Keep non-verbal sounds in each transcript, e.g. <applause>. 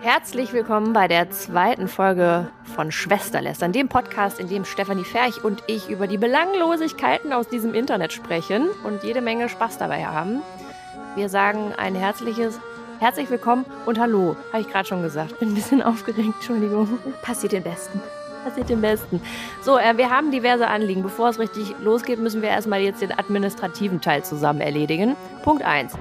Herzlich willkommen bei der zweiten Folge von Schwesterlästern, dem Podcast, in dem Stefanie Ferch und ich über die Belanglosigkeiten aus diesem Internet sprechen und jede Menge Spaß dabei haben. Wir sagen ein herzliches Herzlich willkommen und Hallo, habe ich gerade schon gesagt. Bin ein bisschen aufgeregt, Entschuldigung. Passiert den Besten. Passiert den Besten. So, äh, wir haben diverse Anliegen. Bevor es richtig losgeht, müssen wir erstmal jetzt den administrativen Teil zusammen erledigen. Punkt 1.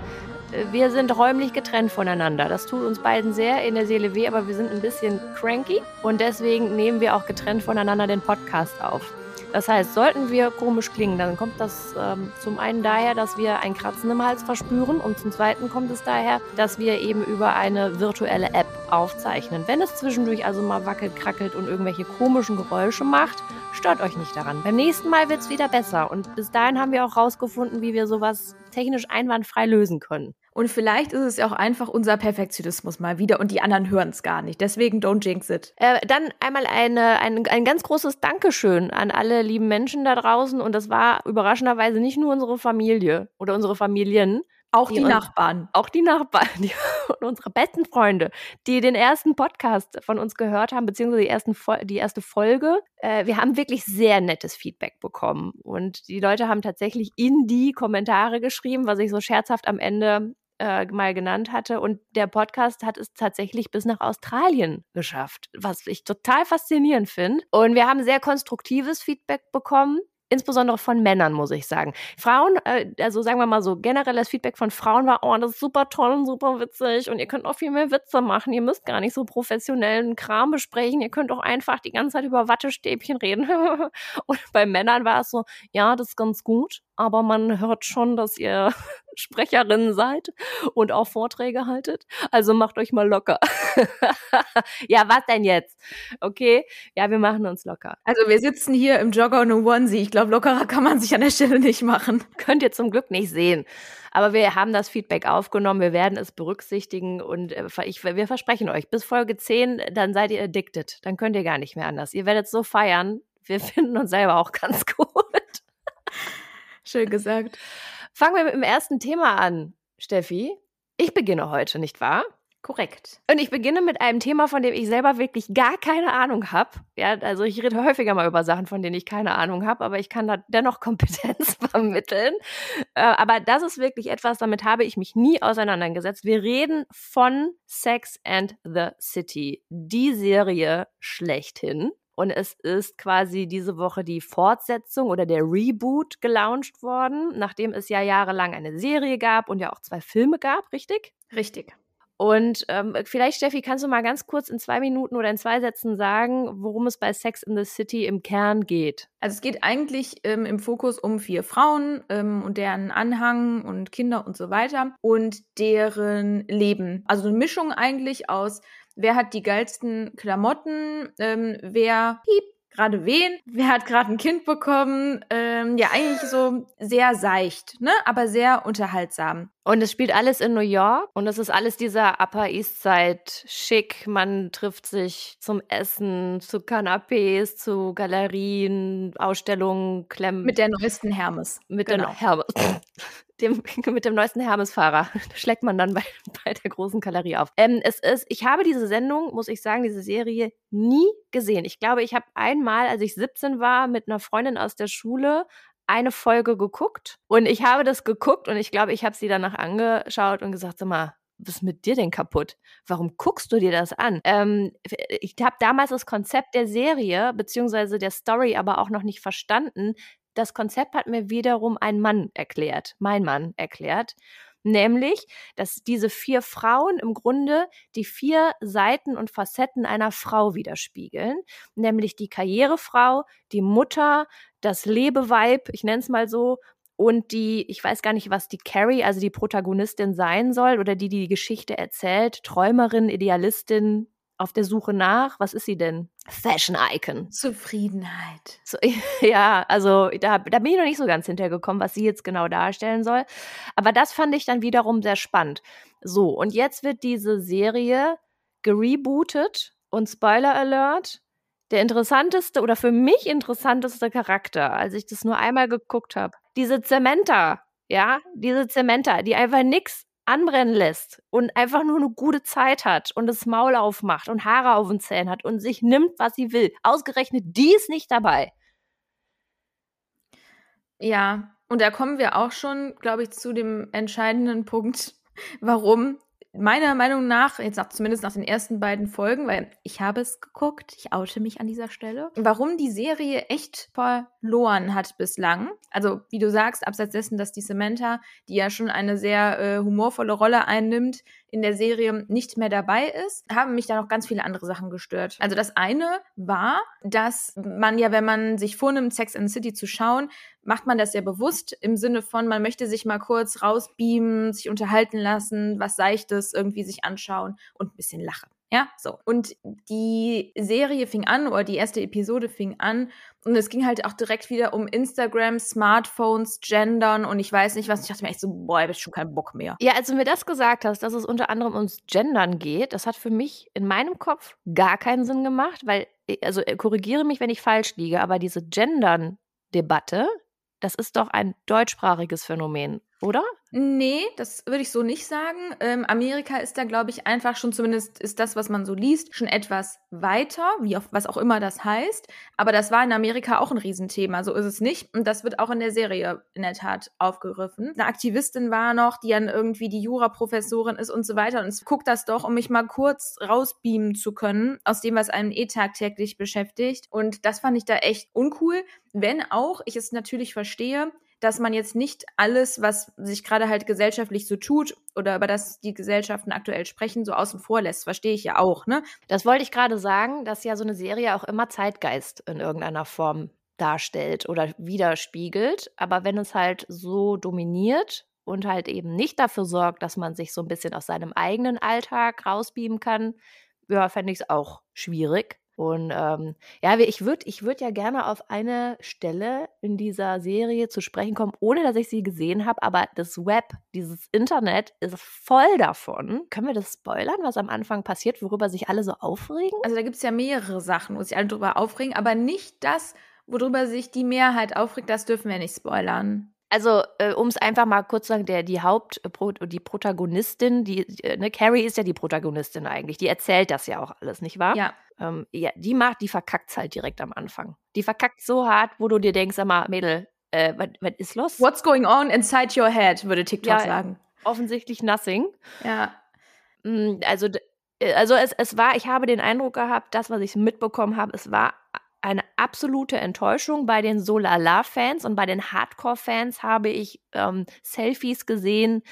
Wir sind räumlich getrennt voneinander. Das tut uns beiden sehr in der Seele weh, aber wir sind ein bisschen cranky und deswegen nehmen wir auch getrennt voneinander den Podcast auf. Das heißt, sollten wir komisch klingen, dann kommt das ähm, zum einen daher, dass wir ein Kratzen im Hals verspüren und zum zweiten kommt es daher, dass wir eben über eine virtuelle App aufzeichnen. Wenn es zwischendurch also mal wackelt, krackelt und irgendwelche komischen Geräusche macht, stört euch nicht daran. Beim nächsten Mal wird es wieder besser und bis dahin haben wir auch rausgefunden, wie wir sowas technisch einwandfrei lösen können. Und vielleicht ist es ja auch einfach unser Perfektionismus mal wieder und die anderen hören es gar nicht. Deswegen don't jinx it. Äh, dann einmal eine, ein, ein ganz großes Dankeschön an alle lieben Menschen da draußen. Und das war überraschenderweise nicht nur unsere Familie oder unsere Familien, auch die, die Nachbarn. Auch die Nachbarn <laughs> die, und unsere besten Freunde, die den ersten Podcast von uns gehört haben, beziehungsweise die, ersten, die erste Folge. Äh, wir haben wirklich sehr nettes Feedback bekommen. Und die Leute haben tatsächlich in die Kommentare geschrieben, was ich so scherzhaft am Ende äh, mal genannt hatte. Und der Podcast hat es tatsächlich bis nach Australien geschafft, was ich total faszinierend finde. Und wir haben sehr konstruktives Feedback bekommen insbesondere von Männern, muss ich sagen. Frauen, äh, also sagen wir mal so, generelles Feedback von Frauen war, oh, das ist super toll und super witzig und ihr könnt auch viel mehr Witze machen. Ihr müsst gar nicht so professionellen Kram besprechen. Ihr könnt auch einfach die ganze Zeit über Wattestäbchen reden. <laughs> und bei Männern war es so, ja, das ist ganz gut, aber man hört schon, dass ihr <laughs> Sprecherin seid und auch Vorträge haltet. Also macht euch mal locker. <laughs> ja, was denn jetzt? Okay, ja, wir machen uns locker. Also wir sitzen hier im Jogger und im Onesie. Ich glaube, lockerer kann man sich an der Stelle nicht machen. Könnt ihr zum Glück nicht sehen. Aber wir haben das Feedback aufgenommen, wir werden es berücksichtigen und äh, ich, wir versprechen euch, bis Folge 10, dann seid ihr addicted. Dann könnt ihr gar nicht mehr anders. Ihr werdet so feiern. Wir <laughs> finden uns selber auch ganz gut. Schön gesagt. Fangen wir mit dem ersten Thema an, Steffi. Ich beginne heute, nicht wahr? Korrekt. Und ich beginne mit einem Thema, von dem ich selber wirklich gar keine Ahnung habe. Ja, also ich rede häufiger mal über Sachen, von denen ich keine Ahnung habe, aber ich kann da dennoch <laughs> Kompetenz vermitteln. Äh, aber das ist wirklich etwas, damit habe ich mich nie auseinandergesetzt. Wir reden von Sex and the City, die Serie schlechthin. Und es ist quasi diese Woche die Fortsetzung oder der Reboot gelauncht worden, nachdem es ja jahrelang eine Serie gab und ja auch zwei Filme gab, richtig? Richtig. Und ähm, vielleicht, Steffi, kannst du mal ganz kurz in zwei Minuten oder in zwei Sätzen sagen, worum es bei Sex in the City im Kern geht? Also es geht eigentlich ähm, im Fokus um vier Frauen ähm, und deren Anhang und Kinder und so weiter und deren Leben. Also eine Mischung eigentlich aus wer hat die geilsten Klamotten, ähm, wer piep, gerade wen, wer hat gerade ein Kind bekommen. Ähm, ja, eigentlich so sehr seicht, ne? aber sehr unterhaltsam. Und es spielt alles in New York und es ist alles dieser Upper East Side schick. Man trifft sich zum Essen, zu Canapés, zu Galerien, Ausstellungen, Klemmen. Mit der neuesten Hermes. Mit genau. der Hermes. <laughs> dem, mit dem neuesten Hermes-Fahrer. <laughs> schlägt man dann bei, <laughs> bei der großen Galerie auf. Ähm, es ist, ich habe diese Sendung, muss ich sagen, diese Serie nie gesehen. Ich glaube, ich habe einmal, als ich 17 war, mit einer Freundin aus der Schule eine Folge geguckt und ich habe das geguckt und ich glaube, ich habe sie danach angeschaut und gesagt, sag mal, was ist mit dir denn kaputt? Warum guckst du dir das an? Ähm, ich habe damals das Konzept der Serie beziehungsweise der Story aber auch noch nicht verstanden, das Konzept hat mir wiederum ein Mann erklärt, mein Mann erklärt. Nämlich, dass diese vier Frauen im Grunde die vier Seiten und Facetten einer Frau widerspiegeln. Nämlich die Karrierefrau, die Mutter, das Lebeweib, ich nenne es mal so, und die, ich weiß gar nicht, was die Carrie, also die Protagonistin sein soll oder die die Geschichte erzählt, Träumerin, Idealistin, auf der Suche nach, was ist sie denn? Fashion Icon. Zufriedenheit. So, <laughs> ja, also da, da bin ich noch nicht so ganz hintergekommen, was sie jetzt genau darstellen soll. Aber das fand ich dann wiederum sehr spannend. So, und jetzt wird diese Serie gerebootet und Spoiler Alert, der interessanteste oder für mich interessanteste Charakter, als ich das nur einmal geguckt habe. Diese Zementa, ja, diese Zementa, die einfach nix anbrennen lässt und einfach nur eine gute Zeit hat und das Maul aufmacht und Haare auf den Zähnen hat und sich nimmt, was sie will. Ausgerechnet die ist nicht dabei. Ja, und da kommen wir auch schon, glaube ich, zu dem entscheidenden Punkt, <laughs> warum meiner Meinung nach, jetzt nach, zumindest nach den ersten beiden Folgen, weil ich habe es geguckt, ich oute mich an dieser Stelle, warum die Serie echt verloren hat bislang. Also, wie du sagst, abseits dessen, dass die Samantha, die ja schon eine sehr äh, humorvolle Rolle einnimmt, in der Serie nicht mehr dabei ist, haben mich da noch ganz viele andere Sachen gestört. Also das eine war, dass man ja, wenn man sich vornimmt, Sex and the City zu schauen, macht man das ja bewusst im Sinne von, man möchte sich mal kurz rausbeamen, sich unterhalten lassen, was Seichtes irgendwie sich anschauen und ein bisschen lachen. Ja, so. Und die Serie fing an, oder die erste Episode fing an, und es ging halt auch direkt wieder um Instagram, Smartphones, Gendern und ich weiß nicht was. Ich dachte mir echt so, boah, ich hab schon keinen Bock mehr. Ja, als du mir das gesagt hast, dass es unter anderem ums Gendern geht, das hat für mich in meinem Kopf gar keinen Sinn gemacht, weil, also äh, korrigiere mich, wenn ich falsch liege, aber diese Gendern-Debatte, das ist doch ein deutschsprachiges Phänomen, oder? Nee, das würde ich so nicht sagen. Ähm, Amerika ist da, glaube ich, einfach schon, zumindest ist das, was man so liest, schon etwas weiter, wie auf, was auch immer das heißt. Aber das war in Amerika auch ein Riesenthema, so ist es nicht. Und das wird auch in der Serie in der Tat aufgegriffen. Eine Aktivistin war noch, die dann irgendwie die Juraprofessorin ist und so weiter. Und guckt das doch, um mich mal kurz rausbeamen zu können aus dem, was einen eh tagtäglich beschäftigt. Und das fand ich da echt uncool. Wenn auch ich es natürlich verstehe, dass man jetzt nicht alles, was sich gerade halt gesellschaftlich so tut oder über das die Gesellschaften aktuell sprechen, so außen vor lässt. Verstehe ich ja auch, ne? Das wollte ich gerade sagen, dass ja so eine Serie auch immer Zeitgeist in irgendeiner Form darstellt oder widerspiegelt. Aber wenn es halt so dominiert und halt eben nicht dafür sorgt, dass man sich so ein bisschen aus seinem eigenen Alltag rausbeamen kann, ja, fände ich es auch schwierig. Und ähm, ja, ich würde ich würd ja gerne auf eine Stelle in dieser Serie zu sprechen kommen, ohne dass ich sie gesehen habe, aber das Web, dieses Internet ist voll davon. Können wir das spoilern, was am Anfang passiert, worüber sich alle so aufregen? Also da gibt es ja mehrere Sachen, wo sich alle drüber aufregen, aber nicht das, worüber sich die Mehrheit aufregt, das dürfen wir nicht spoilern. Also, äh, um es einfach mal kurz zu sagen, der, die Haupt, äh, die Protagonistin, die, äh, ne, Carrie ist ja die Protagonistin eigentlich. Die erzählt das ja auch alles, nicht wahr? Ja. Ähm, ja, die macht, die verkackt halt direkt am Anfang. Die verkackt so hart, wo du dir denkst, sag mal, Mädel, äh, was ist los? What's going on inside your head, würde TikTok ja, sagen. Offensichtlich nothing. Ja. Mm, also, äh, also es, es war, ich habe den Eindruck gehabt, das, was ich mitbekommen habe, es war eine absolute Enttäuschung bei den Solala-Fans und bei den Hardcore-Fans habe ich ähm, Selfies gesehen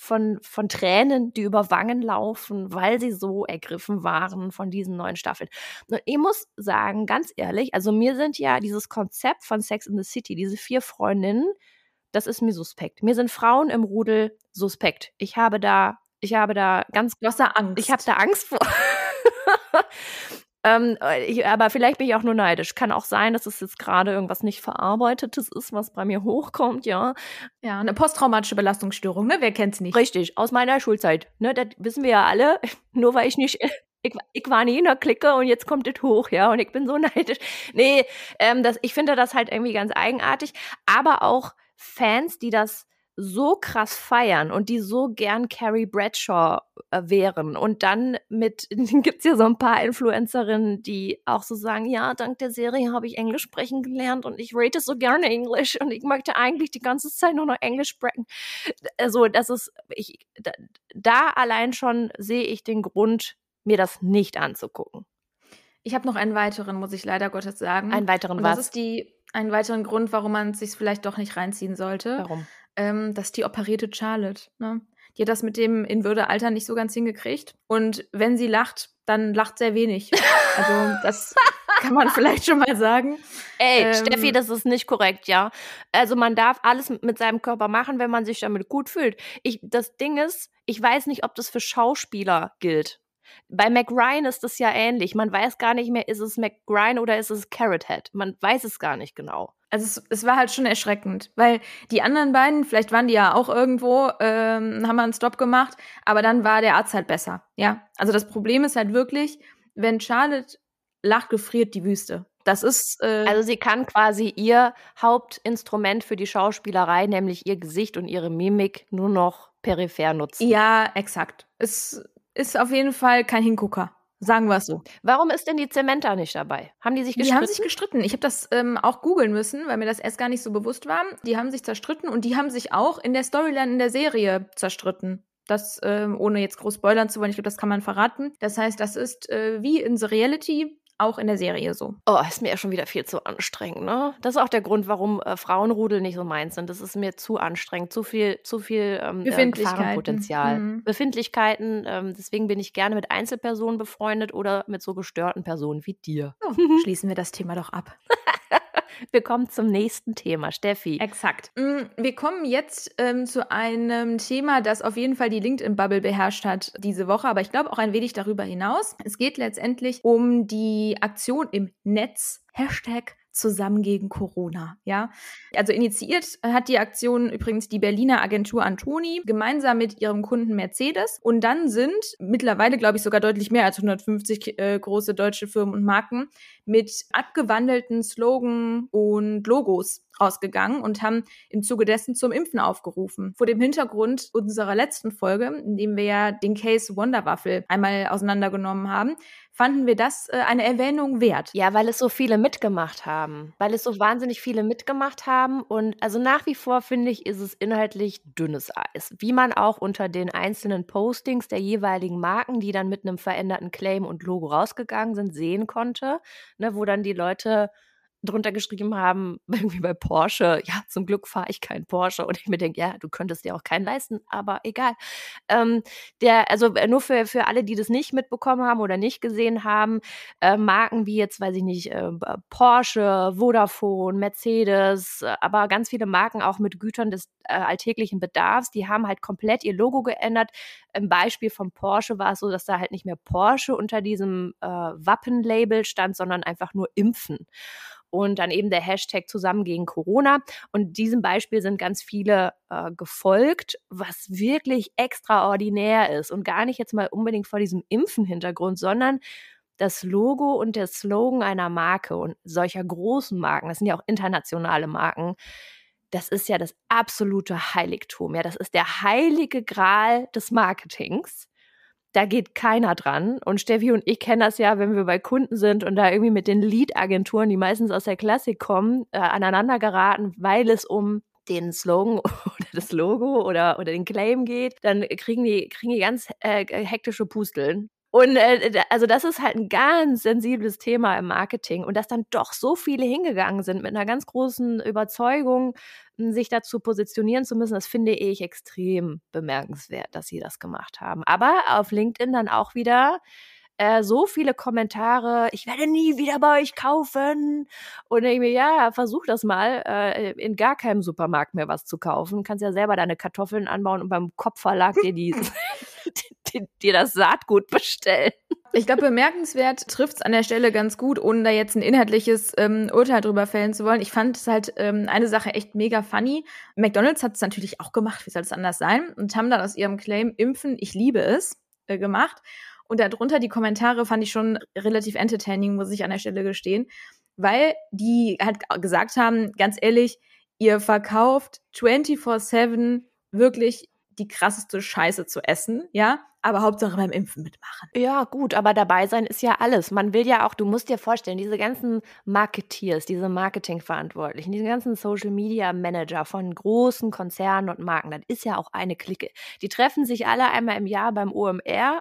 von, von Tränen, die über Wangen laufen, weil sie so ergriffen waren von diesen neuen Staffeln. Und ich muss sagen, ganz ehrlich, also mir sind ja dieses Konzept von Sex in the City, diese vier Freundinnen, das ist mir suspekt. Mir sind Frauen im Rudel suspekt. Ich habe da, ich habe da ganz große Angst. Ich habe da Angst vor. <laughs> Ähm, äh, ich, aber vielleicht bin ich auch nur neidisch. Kann auch sein, dass es jetzt gerade irgendwas nicht Verarbeitetes ist, was bei mir <laughs> hochkommt, ja. Ja, eine posttraumatische Belastungsstörung, ne? Wer kennt's nicht? Richtig, aus meiner Schulzeit. Ne, das wissen wir ja alle. <laughs> Nur weil ich nicht. <laughs> Ich, ich war nie in der Clique und jetzt kommt es hoch, ja, und ich bin so neidisch. Nee, ähm, das, ich finde das halt irgendwie ganz eigenartig. Aber auch Fans, die das so krass feiern und die so gern Carrie Bradshaw äh, wären. Und dann mit, <laughs> gibt's ja so ein paar Influencerinnen, die auch so sagen, ja, dank der Serie habe ich Englisch sprechen gelernt und ich rate so gerne Englisch und ich möchte eigentlich die ganze Zeit nur noch Englisch sprechen. Also, das ist, ich, da, da allein schon sehe ich den Grund, mir das nicht anzugucken. Ich habe noch einen weiteren, muss ich leider Gottes sagen. Einen weiteren und was? Das ist die, einen weiteren Grund, warum man es sich vielleicht doch nicht reinziehen sollte. Warum? Ähm, dass die operierte Charlotte, ne? Die hat das mit dem in Würdealter nicht so ganz hingekriegt. Und wenn sie lacht, dann lacht sehr wenig. <laughs> Also das kann man vielleicht schon mal sagen. Ey, ähm, Steffi, das ist nicht korrekt, ja. Also man darf alles mit seinem Körper machen, wenn man sich damit gut fühlt. Ich, das Ding ist, ich weiß nicht, ob das für Schauspieler gilt. Bei Mac Ryan ist das ja ähnlich. Man weiß gar nicht mehr, ist es Mac Ryan oder ist es Carrot Head. Man weiß es gar nicht genau. Also es, es, war halt schon erschreckend, weil die anderen beiden, vielleicht waren die ja auch irgendwo, ähm, haben wir einen Stop gemacht, aber dann war der Arzt halt besser. Ja, also das Problem ist halt wirklich, wenn Charlotte lacht, gefriert die Wüste. Das ist. Äh also sie kann quasi ihr Hauptinstrument für die Schauspielerei, nämlich ihr Gesicht und ihre Mimik, nur noch peripher nutzen. Ja, exakt. Es ist auf jeden Fall kein Hingucker. Sagen wir es so. Warum ist denn die Zementa nicht dabei? Haben die sich gestritten? Die haben sich gestritten. Ich habe das ähm, auch googeln müssen, weil mir das erst gar nicht so bewusst war. Die haben sich zerstritten und die haben sich auch in der Storyline in der Serie zerstritten. Das, ähm, ohne jetzt groß spoilern zu wollen, ich glaube, das kann man verraten. Das heißt, das ist äh, wie in The Reality auch in der Serie so. Oh, ist mir ja schon wieder viel zu anstrengend, ne? Das ist auch der Grund, warum äh, Frauenrudel nicht so meins sind. Das ist mir zu anstrengend, zu viel, zu viel ähm, äh, Gefahrenpotenzial. Mhm. Befindlichkeiten. Ähm, deswegen bin ich gerne mit Einzelpersonen befreundet oder mit so gestörten Personen wie dir. Oh, <laughs> schließen wir das Thema doch ab. Wir kommen zum nächsten Thema, Steffi. Exakt. Mm, wir kommen jetzt ähm, zu einem Thema, das auf jeden Fall die LinkedIn-Bubble beherrscht hat diese Woche, aber ich glaube auch ein wenig darüber hinaus. Es geht letztendlich um die Aktion im Netz. Hashtag zusammen gegen Corona. Ja, also initiiert hat die Aktion übrigens die Berliner Agentur Antoni gemeinsam mit ihrem Kunden Mercedes. Und dann sind mittlerweile, glaube ich, sogar deutlich mehr als 150 äh, große deutsche Firmen und Marken mit abgewandelten Slogan und Logos rausgegangen und haben im Zuge dessen zum Impfen aufgerufen. Vor dem Hintergrund unserer letzten Folge, in dem wir ja den Case Wonderwaffel einmal auseinandergenommen haben, fanden wir das äh, eine Erwähnung wert. Ja, weil es so viele mitgemacht haben. Weil es so wahnsinnig viele mitgemacht haben. Und also nach wie vor finde ich, ist es inhaltlich dünnes Eis. Wie man auch unter den einzelnen Postings der jeweiligen Marken, die dann mit einem veränderten Claim und Logo rausgegangen sind, sehen konnte. Ne, wo dann die Leute drunter geschrieben haben, <laughs> irgendwie bei Porsche, ja, zum Glück fahre ich keinen Porsche. Und ich mir denke, ja, du könntest dir auch keinen leisten, aber egal. Ähm, der, also äh, nur für, für alle, die das nicht mitbekommen haben oder nicht gesehen haben, äh, Marken wie jetzt, weiß ich nicht, äh, Porsche, Vodafone, Mercedes, äh, aber ganz viele Marken auch mit Gütern des äh, alltäglichen Bedarfs, die haben halt komplett ihr Logo geändert. Im Beispiel von Porsche war es so, dass da halt nicht mehr Porsche unter diesem Wappenlabel stand, sondern einfach nur Impfen und dann eben der Hashtag zusammen gegen Corona. Und diesem Beispiel sind ganz viele äh, gefolgt, was wirklich extraordinär ist und gar nicht jetzt mal unbedingt vor diesem Impfen-Hintergrund, sondern das Logo und der Slogan einer Marke und solcher großen Marken, das sind ja auch internationale Marken, das ist ja das absolute Heiligtum. Ja, das ist der heilige Gral des Marketings da geht keiner dran. Und Steffi und ich kennen das ja, wenn wir bei Kunden sind und da irgendwie mit den Lead-Agenturen, die meistens aus der Klassik kommen, äh, aneinander geraten, weil es um den Slogan <laughs> oder das Logo oder, oder den Claim geht, dann kriegen die, kriegen die ganz äh, hektische Pusteln. Und äh, also das ist halt ein ganz sensibles Thema im Marketing und dass dann doch so viele hingegangen sind mit einer ganz großen Überzeugung, hm, sich dazu positionieren zu müssen, das finde ich extrem bemerkenswert, dass sie das gemacht haben. Aber auf LinkedIn dann auch wieder äh, so viele Kommentare, ich werde nie wieder bei euch kaufen. Und ich mir, ja, versuch das mal, äh, in gar keinem Supermarkt mehr was zu kaufen. Kannst ja selber deine Kartoffeln anbauen und beim Kopfverlag dir die <laughs> <laughs> dir das Saatgut bestellen. Ich glaube, bemerkenswert trifft es an der Stelle ganz gut, ohne da jetzt ein inhaltliches ähm, Urteil drüber fällen zu wollen. Ich fand es halt ähm, eine Sache echt mega funny. McDonalds hat es natürlich auch gemacht, wie soll es anders sein, und haben dann aus ihrem Claim Impfen, ich liebe es, äh, gemacht. Und darunter die Kommentare fand ich schon relativ entertaining, muss ich an der Stelle gestehen, weil die halt gesagt haben, ganz ehrlich, ihr verkauft 24-7 wirklich die krasseste Scheiße zu essen, ja, aber Hauptsache beim Impfen mitmachen. Ja, gut, aber dabei sein ist ja alles. Man will ja auch, du musst dir vorstellen, diese ganzen Marketeers, diese Marketingverantwortlichen, diese ganzen Social Media Manager von großen Konzernen und Marken, das ist ja auch eine Clique. Die treffen sich alle einmal im Jahr beim OMR.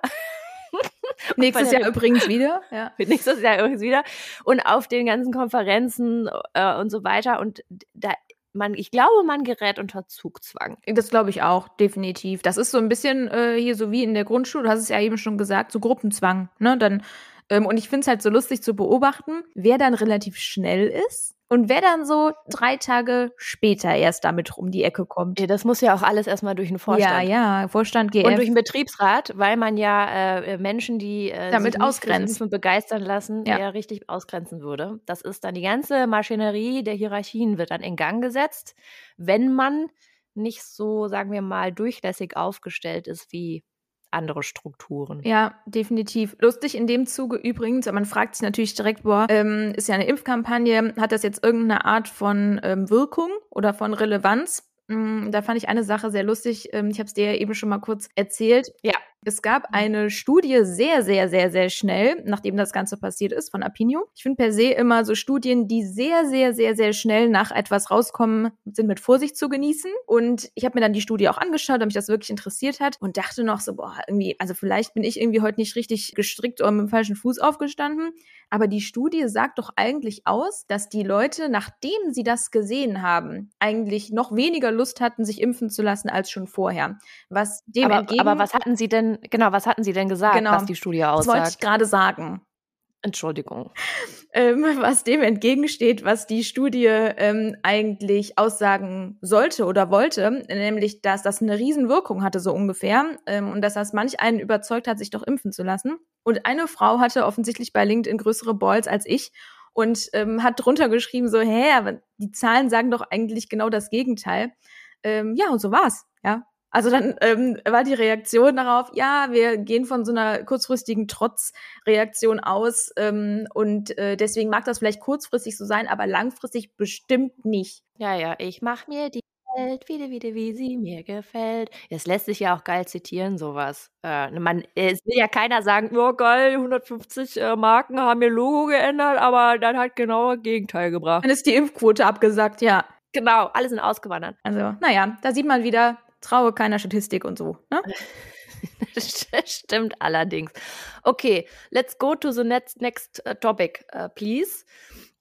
<laughs> Nächstes Jahr übrigens wieder. Ja. <laughs> Nächstes Jahr übrigens wieder. Und auf den ganzen Konferenzen äh, und so weiter. Und da man, ich glaube, man gerät unter Zugzwang. Das glaube ich auch, definitiv. Das ist so ein bisschen äh, hier so wie in der Grundschule, du hast es ja eben schon gesagt, so Gruppenzwang. Ne? Dann, ähm, und ich finde es halt so lustig zu beobachten, wer dann relativ schnell ist und wer dann so drei Tage später erst damit um die Ecke kommt. Ja, das muss ja auch alles erstmal durch den Vorstand. Ja, ja, Vorstand, GF. Und durch den Betriebsrat, weil man ja äh, Menschen, die äh, damit ausgrenzen und begeistern lassen, ja. ja richtig ausgrenzen würde. Das ist dann die ganze Maschinerie der Hierarchien wird dann in Gang gesetzt, wenn man nicht so, sagen wir mal, durchlässig aufgestellt ist wie andere Strukturen. Ja, definitiv. Lustig in dem Zuge übrigens, man fragt sich natürlich direkt, boah, ähm, ist ja eine Impfkampagne, hat das jetzt irgendeine Art von ähm, Wirkung oder von Relevanz? Mm, da fand ich eine Sache sehr lustig. Ähm, ich habe es dir ja eben schon mal kurz erzählt. Ja. Es gab eine Studie sehr, sehr, sehr, sehr schnell, nachdem das Ganze passiert ist, von Apinio. Ich finde per se immer so Studien, die sehr, sehr, sehr, sehr schnell nach etwas rauskommen, sind mit Vorsicht zu genießen. Und ich habe mir dann die Studie auch angeschaut, weil mich das wirklich interessiert hat und dachte noch so, boah, irgendwie, also vielleicht bin ich irgendwie heute nicht richtig gestrickt oder mit dem falschen Fuß aufgestanden. Aber die Studie sagt doch eigentlich aus, dass die Leute, nachdem sie das gesehen haben, eigentlich noch weniger Lust hatten, sich impfen zu lassen als schon vorher. Was dem aber, entgegen aber was hatten Sie denn, genau, was hatten Sie denn gesagt, Genau. was die Studie das wollte ich aussagt? gerade sagen. Entschuldigung. ähm, was dem entgegensteht, was die Studie ähm, eigentlich aussagen sollte oder wollte, nämlich, dass das eine Riesenwirkung hatte, so ungefähr, ähm, und dass das manch einen überzeugt hat, sich doch impfen zu lassen. Und eine Frau hatte offensichtlich bei LinkedIn größere Balls als ich und ähm, hat drunter geschrieben, so, hä, aber die Zahlen sagen doch eigentlich genau das Gegenteil. Ähm, ja, und so war's, ja. Also dann ähm, war die Reaktion darauf, ja, wir gehen von so einer kurzfristigen Trotzreaktion aus ähm, und äh, deswegen mag das vielleicht kurzfristig so sein, aber langfristig bestimmt nicht. Ja, ja, ich mach mir die Welt wieder, wieder, wie sie mir gefällt. Es lässt sich ja auch geil zitieren, sowas. Äh, man, es will ja keiner sagen, oh geil, 150 äh, Marken haben ihr Logo geändert, aber dann hat genau das Gegenteil gebracht. Dann ist die Impfquote abgesagt, ja. Genau, alle sind ausgewandert. Also, naja, da sieht man wieder, traue keiner Statistik und so. Ne? <laughs> Stimmt allerdings. Okay, let's go to the next, next uh, topic, uh, please.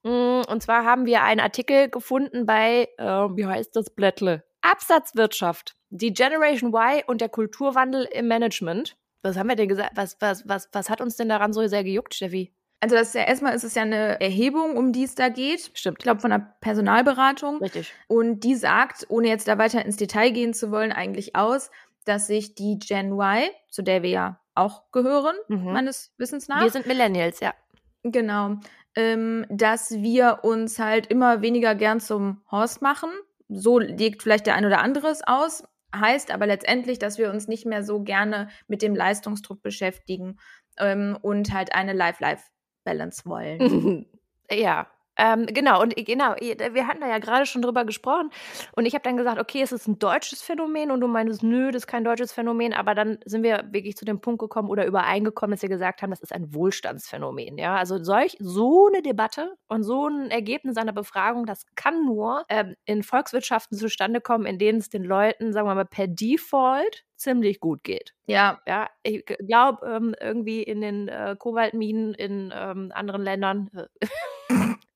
Mm, Und zwar haben wir einen Artikel gefunden bei, äh, wie heißt das Blättle? Absatzwirtschaft, die Generation Y und der Kulturwandel im Management. Was haben wir denn gesagt? Was, was, was, was hat uns denn daran so sehr gejuckt, Steffi? Also das ist ja erstmal ist es ja eine Erhebung, um die es da geht. Stimmt. Ich glaube von der Personalberatung. Richtig. Und die sagt, ohne jetzt da weiter ins Detail gehen zu wollen, eigentlich aus, dass sich die Gen Y, zu der wir ja auch gehören, Mhm. meines Wissens nach, Wir sind Millennials, ja. genau, ähm, dass wir uns halt immer weniger gern zum Horst machen. So legt vielleicht der ein oder andere es aus. Heißt aber letztendlich, dass wir uns nicht mehr so gerne mit dem Leistungsdruck beschäftigen ähm, und halt eine Life-Life-Balance wollen. <laughs> ja. Ähm, genau, und genau, wir hatten da ja gerade schon drüber gesprochen. Und ich habe dann gesagt, okay, es ist ein deutsches Phänomen. Und du meinst, nö, das ist kein deutsches Phänomen, aber dann sind wir wirklich zu dem Punkt gekommen oder übereingekommen, dass wir gesagt haben, das ist ein Wohlstandsphänomen, ja, also solch, so eine Debatte und so ein Ergebnis einer Befragung, das kann nur ähm, in Volkswirtschaften zustande kommen, in denen es den Leuten, sagen wir mal, per Default ziemlich gut geht. Ja, Ja, ich glaube, ähm, irgendwie in den äh, Kobaltminen in ähm, anderen Ländern äh, <laughs>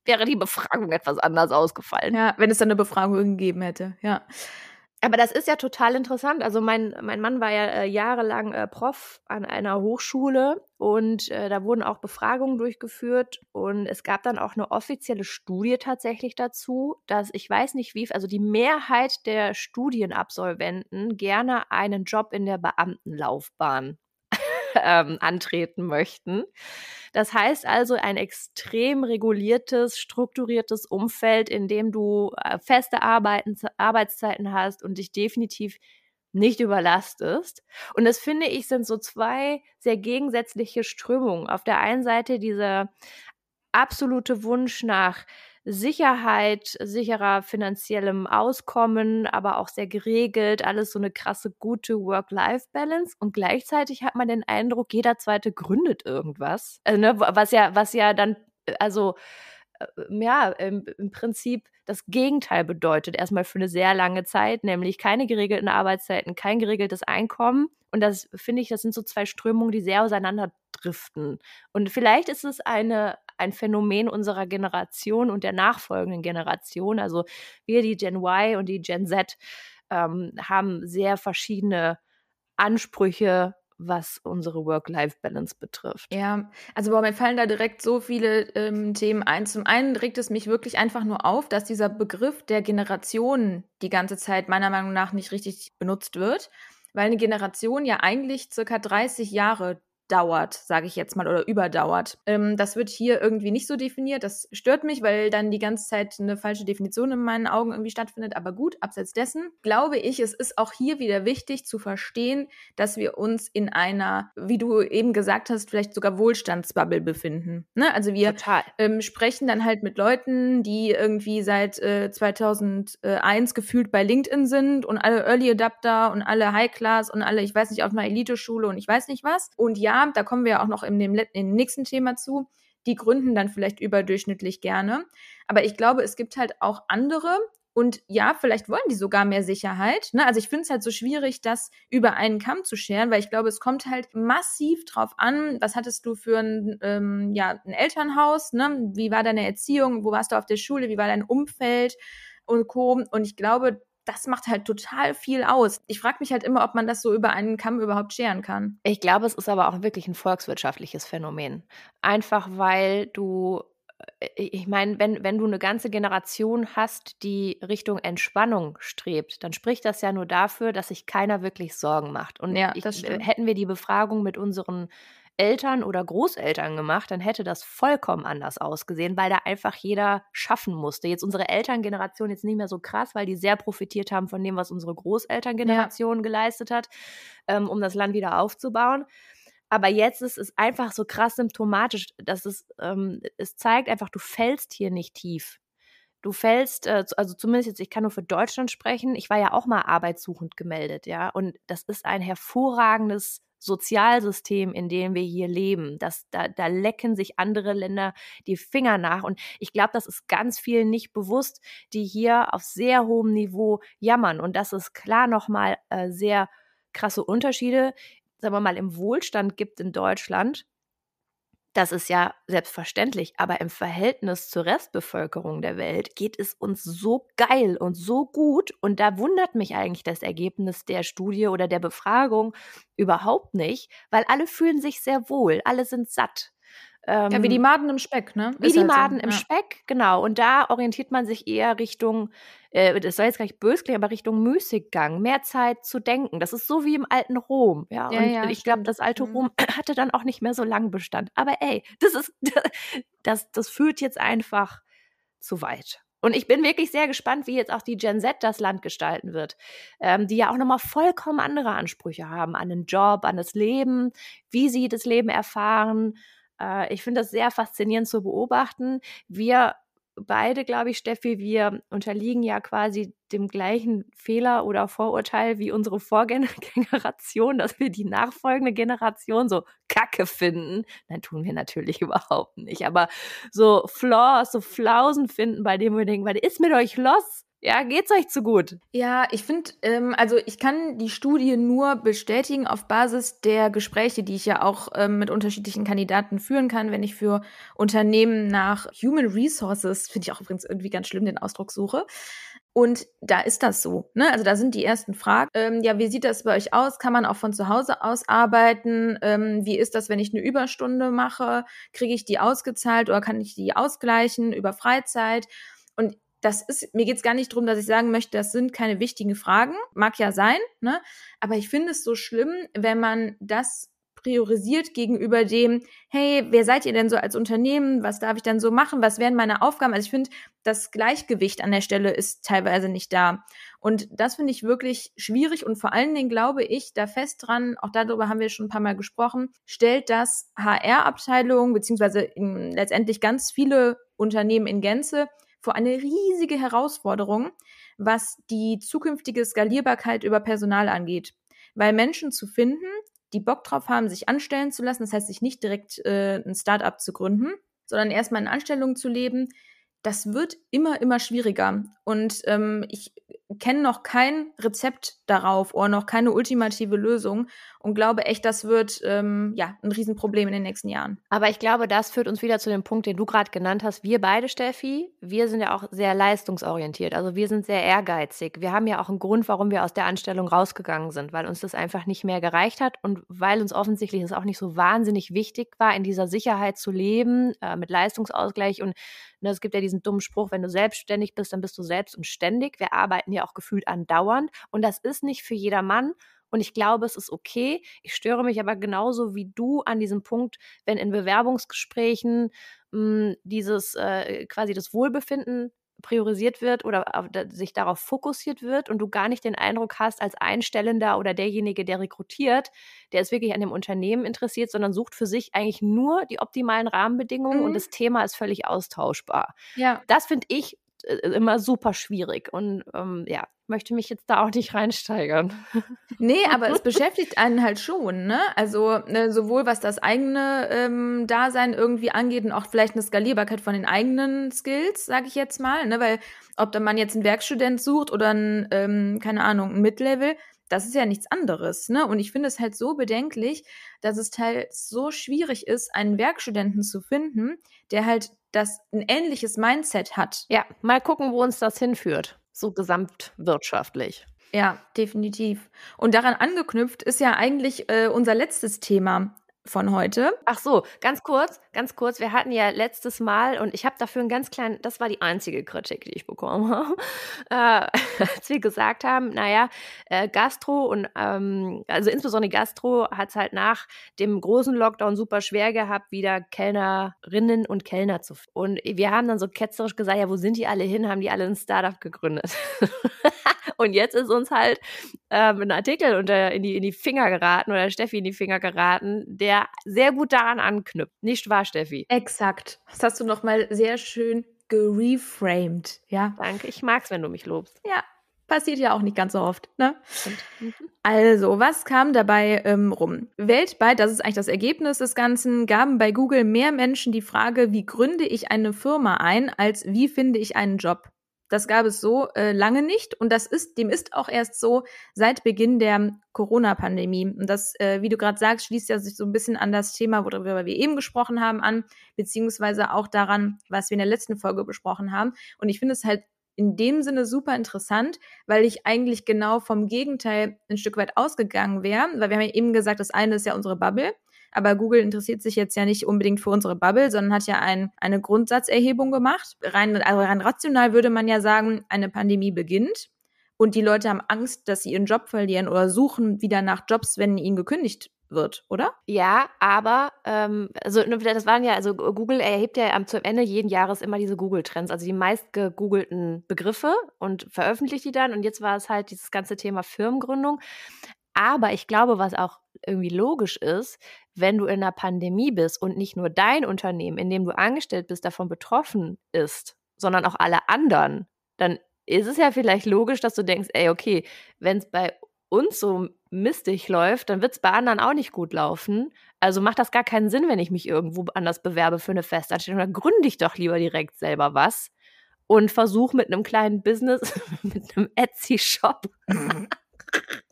wäre die Befragung etwas anders ausgefallen. ja, wenn es dann eine Befragung gegeben hätte, ja. Aber das ist ja total interessant. Also mein, mein Mann war ja äh, jahrelang äh, Prof an einer Hochschule und äh, da wurden auch Befragungen durchgeführt und es gab dann auch eine offizielle Studie tatsächlich dazu, dass ich weiß nicht wie, also die Mehrheit der Studienabsolventen gerne einen Job in der Beamtenlaufbahn <laughs> ähm, antreten möchten. Das heißt also ein extrem reguliertes, strukturiertes Umfeld, in dem du äh, feste Arbeiten, Arbeitszeiten hast und dich definitiv nicht überlastest. Und das finde ich sind so zwei sehr gegensätzliche Strömungen. Auf der einen Seite dieser absolute Wunsch nach Sicherheit, sicherer finanziellem Auskommen, aber auch sehr geregelt, alles so eine krasse gute Work-Life-Balance und gleichzeitig hat man den Eindruck, jeder zweite gründet irgendwas, also, ne, was ja, was ja dann, äh, also äh, ja, im, im Prinzip das Gegenteil bedeutet, erstmal für eine sehr lange Zeit, nämlich keine geregelten Arbeitszeiten, kein geregeltes Einkommen. Und das finde ich, das sind so zwei Strömungen, die sehr auseinanderdriften. Und vielleicht ist es eine, ein Phänomen unserer Generation und der nachfolgenden Generation. Also wir, die Gen Y und die Gen Z, ähm, haben sehr verschiedene Ansprüche, was unsere Work-Life-Balance betrifft. Ja, also boah, mir fallen da direkt so viele ähm, Themen ein. Zum einen regt es mich wirklich einfach nur auf, dass dieser Begriff der Generationen die ganze Zeit meiner Meinung nach nicht richtig benutzt wird, weil eine Generation ja eigentlich circa 30 Jahre ausdauert, sage ich jetzt mal, oder überdauert. Ähm, das wird hier irgendwie nicht so definiert. Das stört mich, weil dann die ganze Zeit eine falsche Definition in meinen Augen irgendwie stattfindet. Aber gut, abseits dessen glaube ich, es ist auch hier wieder wichtig zu verstehen, dass wir uns in einer, wie du eben gesagt hast, vielleicht sogar Wohlstandsbubble befinden. Ne? Also wir ähm, sprechen dann halt mit Leuten, die irgendwie seit äh, 2001 gefühlt bei LinkedIn sind und alle Early Adapter und alle High Class und alle, ich weiß nicht, auf einer Elite-Schule und ich weiß nicht was. Und ja, da kommen wir auch noch in dem, in dem nächsten Thema zu. Die gründen dann vielleicht überdurchschnittlich gerne. Aber ich glaube, es gibt halt auch andere, und ja, vielleicht wollen die sogar mehr Sicherheit. Ne? Also ich finde es halt so schwierig, das über einen Kamm zu scheren, weil ich glaube, es kommt halt massiv drauf an, was hattest du für ein, ähm, ja, ein Elternhaus, ne? wie war deine Erziehung, wo warst du auf der Schule, wie war dein Umfeld und Co. Und ich glaube, das macht halt total viel aus. Ich frage mich halt immer, ob man das so über einen Kamm überhaupt scheren kann. Ich glaube, es ist aber auch wirklich ein volkswirtschaftliches Phänomen. Einfach weil du äh, ich meine, wenn, wenn du eine ganze Generation hast, die Richtung Entspannung strebt, dann spricht das ja nur dafür, dass sich keiner wirklich Sorgen macht. Und ja, ich, hätten wir die Befragung mit unseren Eltern oder Großeltern gemacht, dann hätte das vollkommen anders ausgesehen, weil da einfach jeder schaffen musste. Jetzt unsere Elterngeneration jetzt nicht mehr so krass, weil die sehr profitiert haben von dem, was unsere Großelterngeneration ja. geleistet hat, ähm, um das Land wieder aufzubauen. Aber jetzt ist es einfach so krass symptomatisch, dass es, ähm, es zeigt einfach, du fällst hier nicht tief. Du fällst, äh, also zumindest jetzt, ich kann nur für Deutschland sprechen. Ich war ja auch mal arbeitssuchend gemeldet, ja. Und das ist ein hervorragendes Sozialsystem, in dem wir hier leben. Das, da, da lecken sich andere Länder die Finger nach. Und ich glaube, das ist ganz vielen nicht bewusst, die hier auf sehr hohem Niveau jammern. Und das ist klar nochmal äh, sehr krasse Unterschiede sagen wir mal, im Wohlstand gibt in Deutschland, das ist ja selbstverständlich, aber im Verhältnis zur Restbevölkerung der Welt geht es uns so geil und so gut. Und da wundert mich eigentlich das Ergebnis der Studie oder der Befragung überhaupt nicht, weil alle fühlen sich sehr wohl, alle sind satt. Ähm, ja, wie die ähm, Maden im Speck, ne? Wie Ist die halt Maden so. im ja. Speck, genau. Und da orientiert man sich eher Richtung, äh, das soll jetzt gar nicht böse klingen, aber Richtung Müßiggang, mehr Zeit zu denken. Das ist so wie im alten Rom, ja. ja und ja, ich glaube, das alte mhm. Rom <clears throat> hatte dann auch nicht mehr so lang Bestand. Aber ey, das ist, <laughs> das, das führt jetzt einfach zu weit. Und ich bin wirklich sehr gespannt, wie jetzt auch die Gen Z das Land gestalten wird, ähm, die ja auch nochmal vollkommen andere Ansprüche haben an den Job, an das Leben, wie sie das Leben erfahren äh, ich finde das sehr faszinierend zu beobachten. Wir beide, glaube ich, Steffi, wir unterliegen ja quasi dem gleichen Fehler oder Vorurteil wie unsere Vorgängergeneration, <laughs> dass wir die nachfolgende Generation so kacke finden. Nein, tun wir natürlich <laughs> überhaupt nicht. Aber so Flaws, so Flausen finden, bei denen wir denken, was ist mit euch los? Ja, geht's euch zu gut? Ja, ich finde, ähm, also ich kann die Studie nur bestätigen auf Basis der Gespräche, die ich ja auch ähm, mit unterschiedlichen Kandidaten führen kann, wenn ich für Unternehmen nach Human Resources, finde ich auch übrigens irgendwie ganz schlimm, den Ausdruck suche. Und da ist das so. Ne? Also da sind die ersten Fragen. Ähm, ja, wie sieht das bei euch aus? Kann man auch von zu Hause aus arbeiten? Ähm, wie ist das, wenn ich eine Überstunde mache? Kriege ich die ausgezahlt oder kann ich die ausgleichen über Freizeit? Und das ist, mir geht es gar nicht darum, dass ich sagen möchte, das sind keine wichtigen Fragen. Mag ja sein, ne? Aber ich finde es so schlimm, wenn man das priorisiert gegenüber dem, hey, wer seid ihr denn so als Unternehmen? Was darf ich denn so machen? Was wären meine Aufgaben? Also ich finde, das Gleichgewicht an der Stelle ist teilweise nicht da. Und das finde ich wirklich schwierig und vor allen Dingen glaube ich da fest dran, auch darüber haben wir schon ein paar Mal gesprochen, stellt das HR-Abteilung beziehungsweise letztendlich ganz viele Unternehmen in Gänze vor eine riesige Herausforderung, was die zukünftige Skalierbarkeit über Personal angeht. Weil Menschen zu finden, die Bock drauf haben, sich anstellen zu lassen, das heißt, sich nicht direkt äh, ein Startup zu gründen, sondern erstmal in Anstellung zu leben, das wird immer, immer schwieriger. Und ähm, ich kenne noch kein Rezept darauf oder noch keine ultimative Lösung und glaube echt, das wird ähm, ja ein Riesenproblem in den nächsten Jahren. Aber ich glaube, das führt uns wieder zu dem Punkt, den du gerade genannt hast. Wir beide, Steffi, wir sind ja auch sehr leistungsorientiert. Also wir sind sehr ehrgeizig. Wir haben ja auch einen Grund, warum wir aus der Anstellung rausgegangen sind, weil uns das einfach nicht mehr gereicht hat und weil uns offensichtlich es auch nicht so wahnsinnig wichtig war, in dieser Sicherheit zu leben, äh, mit Leistungsausgleich und ne, es gibt ja diesen dummen Spruch, wenn du selbstständig bist, dann bist du selbst und ständig. Wir arbeiten ja auch gefühlt andauernd und das ist nicht für jeder Mann Und ich glaube, es ist okay. Ich störe mich aber genauso wie du an diesem Punkt, wenn in Bewerbungsgesprächen mh, hm, dieses äh, quasi das Wohlbefinden priorisiert wird oder sich darauf fokussiert wird und du gar nicht den Eindruck hast, als Einstellender oder derjenige, der rekrutiert, der ist wirklich an dem Unternehmen interessiert, sondern sucht für sich eigentlich nur die optimalen Rahmenbedingungen mhm. und das Thema ist völlig austauschbar. Ja. Das finde ich äh, immer super schwierig und ähm, ja, möchte mich jetzt da auch nicht reinsteigern. Nee, aber es <laughs> beschäftigt einen halt schon, ne? Also ne, sowohl was das eigene ähm, Dasein irgendwie angeht und auch vielleicht eine Skalierbarkeit von den eigenen Skills, sage ich jetzt mal, ne? Weil ob da man jetzt einen Werkstudent sucht oder ein, ähm, keine Ahnung, ein Midlevel, das ist ja nichts anderes, ne? Und ich finde es halt so bedenklich, dass es teils so schwierig ist, einen Werkstudenten zu finden, der halt das ein ähnliches Mindset hat. Ja, mal gucken, wo uns das hinführt so gesamtwirtschaftlich. Ja, definitiv. Und daran angeknüpft ist ja eigentlich äh, unser letztes Thema von heute. Ach so, ganz kurz, ganz kurz. Wir hatten ja letztes Mal und ich habe dafür einen ganz kleinen, das war die einzige Kritik, die ich bekommen habe, <laughs> äh, als wir gesagt haben, naja, äh, Gastro und ähm, also insbesondere Gastro hat es halt nach dem großen Lockdown super schwer gehabt, wieder Kellnerinnen und Kellner zu finden. Und wir haben dann so ketzerisch gesagt, ja, wo sind die alle hin? Haben die alle ein Startup gegründet? <laughs> Und jetzt ist uns halt ähm, ein Artikel unter, in, die, in die Finger geraten oder Steffi in die Finger geraten, der sehr gut daran anknüpft. Nicht wahr, Steffi? Exakt. Das hast du nochmal sehr schön gereframed, ja. Danke, ich mag's, wenn du mich lobst. Ja, passiert ja auch nicht ganz so oft, ne? Mhm. Also, was kam dabei ähm, rum? Weltweit, das ist eigentlich das Ergebnis des Ganzen, gaben bei Google mehr Menschen die Frage, wie gründe ich eine Firma ein, als wie finde ich einen Job. Das gab es so äh, lange nicht und das ist, dem ist auch erst so seit Beginn der Corona-Pandemie. Und das, äh, wie du gerade sagst, schließt ja sich so ein bisschen an das Thema, worüber wir eben gesprochen haben, an, beziehungsweise auch daran, was wir in der letzten Folge besprochen haben. Und ich finde es halt in dem Sinne super interessant, weil ich eigentlich genau vom Gegenteil ein Stück weit ausgegangen wäre, weil wir haben ja eben gesagt, das eine ist ja unsere Bubble aber Google interessiert sich jetzt ja nicht unbedingt für unsere Bubble, sondern hat ja ein, eine Grundsatzerhebung gemacht. Rein, also rein rational würde man ja sagen, eine Pandemie beginnt und die Leute haben Angst, dass sie ihren Job verlieren oder suchen wieder nach Jobs, wenn ihnen gekündigt wird, oder? Ja, aber ähm, also das waren ja, also Google erhebt ja am zum Ende jeden Jahres immer diese Google-Trends, also die meist gegoogelten Begriffe und veröffentlicht die dann. Und jetzt war es halt dieses ganze Thema Firmengründung. Aber ich glaube, was auch irgendwie logisch ist, wenn du in einer Pandemie bist und nicht nur dein Unternehmen, in dem du angestellt bist, davon betroffen ist, sondern auch alle anderen, dann ist es ja vielleicht logisch, dass du denkst, ey, okay, wenn es bei uns so mistig läuft, dann wird es bei anderen auch nicht gut laufen. Also macht das gar keinen Sinn, wenn ich mich irgendwo anders bewerbe für eine Festanstellung. Dann gründe ich doch lieber direkt selber was und versuche mit einem kleinen Business, <laughs> mit einem Etsy-Shop <laughs>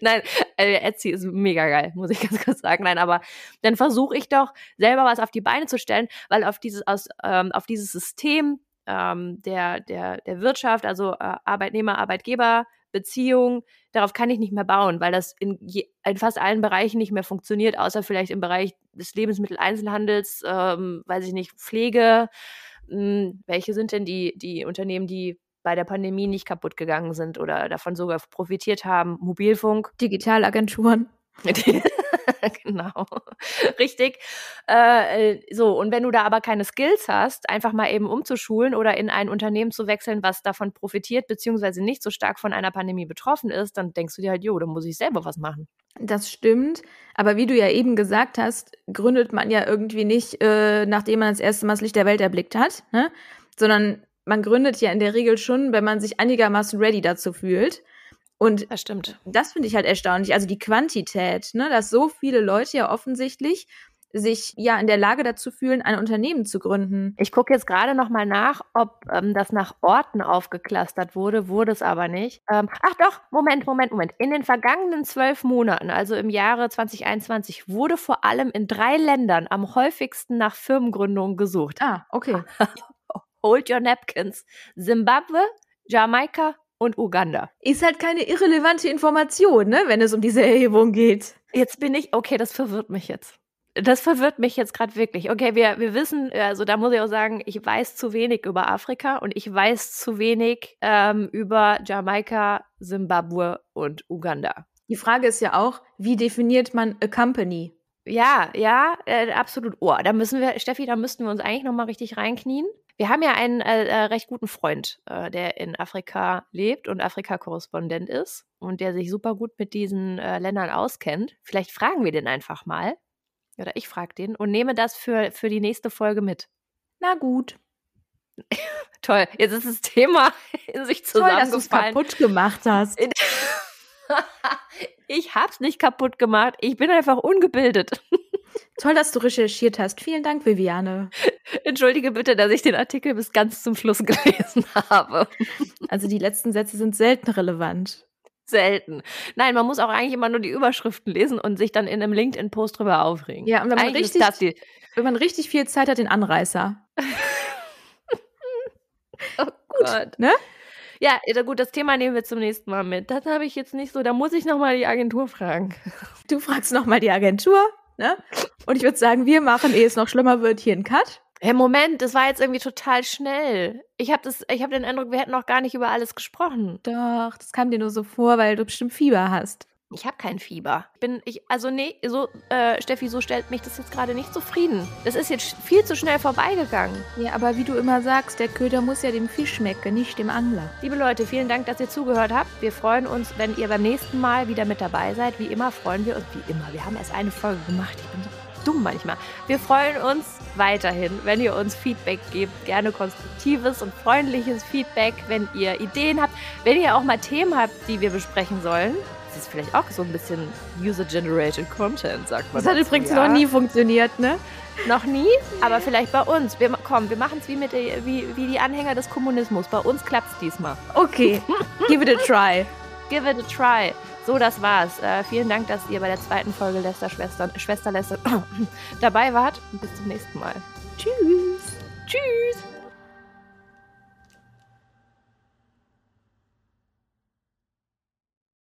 Nein, äh, Etsy ist mega geil, muss ich ganz kurz sagen. Nein, aber dann versuche ich doch selber was auf die Beine zu stellen, weil auf dieses, aus, ähm, auf dieses System ähm, der, der, der Wirtschaft, also äh, Arbeitnehmer, Arbeitgeber, Beziehung, darauf kann ich nicht mehr bauen, weil das in, je, in fast allen Bereichen nicht mehr funktioniert, außer vielleicht im Bereich des Lebensmitteleinzelhandels, ähm, weiß ich nicht, Pflege. Mh, hm, welche sind denn die, die Unternehmen, die bei der Pandemie nicht kaputt gegangen sind oder davon sogar profitiert haben. Mobilfunk. Digitalagenturen. <laughs> genau, richtig. Äh, so, und wenn du da aber keine Skills hast, einfach mal eben umzuschulen oder in ein Unternehmen zu wechseln, was davon profitiert, beziehungsweise nicht so stark von einer Pandemie betroffen ist, dann denkst du dir halt, jo, da muss ich selber was machen. Das stimmt, aber wie du ja eben gesagt hast, gründet man ja irgendwie nicht, äh, nachdem man das erste Mal das Licht der Welt erblickt hat, ne? sondern man gründet ja in der Regel schon, wenn man sich einigermaßen ready dazu fühlt. Und das stimmt. Das finde ich halt erstaunlich. Also die Quantität, ne, dass so viele Leute ja offensichtlich sich ja in der Lage dazu fühlen, ein Unternehmen zu gründen. Ich gucke jetzt gerade noch mal nach, ob ähm, das nach Orten aufgeklustert wurde, wurde es aber nicht. Ähm, ach doch, Moment, Moment, Moment. In den vergangenen zwölf Monaten, also im Jahre 2021, wurde vor allem in drei Ländern am häufigsten nach Firmengründungen gesucht. Ah, okay. <laughs> Hold Your Napkins. Zimbabwe, Jamaika und Uganda. Ist halt keine irrelevante Information, ne, wenn es um diese Erhebung geht. Jetzt bin ich, okay, das verwirrt mich jetzt. Das verwirrt mich jetzt gerade wirklich. Okay, wir, wir wissen, also da muss ich auch sagen, ich weiß zu wenig über Afrika und ich weiß zu wenig ähm, über Jamaika, Zimbabwe und Uganda. Die Frage ist ja auch, wie definiert man a company? Ja, ja, äh, absolut. Oh, da müssen wir, Steffi, da müssten wir uns eigentlich nochmal richtig reinknien. Wir haben ja einen äh, äh, recht guten Freund, äh, der in Afrika lebt und Afrika-Korrespondent ist und der sich super gut mit diesen äh, Ländern auskennt. Vielleicht fragen wir den einfach mal. Oder ich frage den und nehme das für, für die nächste Folge mit. Na gut. <laughs> Toll, jetzt ist das Thema <laughs> in sich zusammengefallen. Toll, dass du kaputt gemacht hast. <laughs> ich hab's nicht kaputt gemacht. Ich bin einfach ungebildet. Toll, dass du recherchiert hast. Vielen Dank, Viviane. Entschuldige bitte, dass ich den Artikel bis ganz zum Schluss <laughs> gelesen habe. Also die letzten Sätze sind selten relevant. Selten. Nein, man muss auch eigentlich immer nur die Überschriften lesen und sich dann in einem LinkedIn-Post drüber aufregen. Ja, und wenn man, richtig, wenn man richtig viel Zeit hat, den Anreißer. <laughs> oh gut, Gott. ne? Ja, gut, das Thema nehmen wir zum nächsten Mal mit. Das habe ich jetzt nicht so, da muss ich nochmal die Agentur fragen. Du fragst nochmal die Agentur, ne? Und ich würde sagen, wir machen, ehe es noch schlimmer wird, hier einen Cut. Hey, Moment, das war jetzt irgendwie total schnell. Ich habe hab den Eindruck, wir hätten noch gar nicht über alles gesprochen. Doch, das kam dir nur so vor, weil du bestimmt Fieber hast. Ich habe kein Fieber. Bin ich, also nee, so, äh, Steffi, so stellt mich das jetzt gerade nicht zufrieden. Das ist jetzt viel zu schnell vorbeigegangen. Ja, aber wie du immer sagst, der Köder muss ja dem Fisch schmecken, nicht dem Angler. Liebe Leute, vielen Dank, dass ihr zugehört habt. Wir freuen uns, wenn ihr beim nächsten Mal wieder mit dabei seid. Wie immer freuen wir uns, wie immer. Wir haben erst eine Folge gemacht. Ich bin so dumm manchmal. Wir freuen uns weiterhin, wenn ihr uns Feedback gebt. Gerne konstruktives und freundliches Feedback, wenn ihr Ideen habt. Wenn ihr auch mal Themen habt, die wir besprechen sollen das ist vielleicht auch so ein bisschen User-Generated Content, sagt man. Das hat übrigens ja. noch nie funktioniert, ne? Noch nie, aber vielleicht bei uns. Wir, komm, wir machen es wie, wie, wie die Anhänger des Kommunismus. Bei uns klappt es diesmal. Okay, <laughs> give it a try. Give it a try. So, das war's. Äh, vielen Dank, dass ihr bei der zweiten Folge Lester Schwester, Schwester Lester <coughs> dabei wart. Und bis zum nächsten Mal. Tschüss. Tschüss.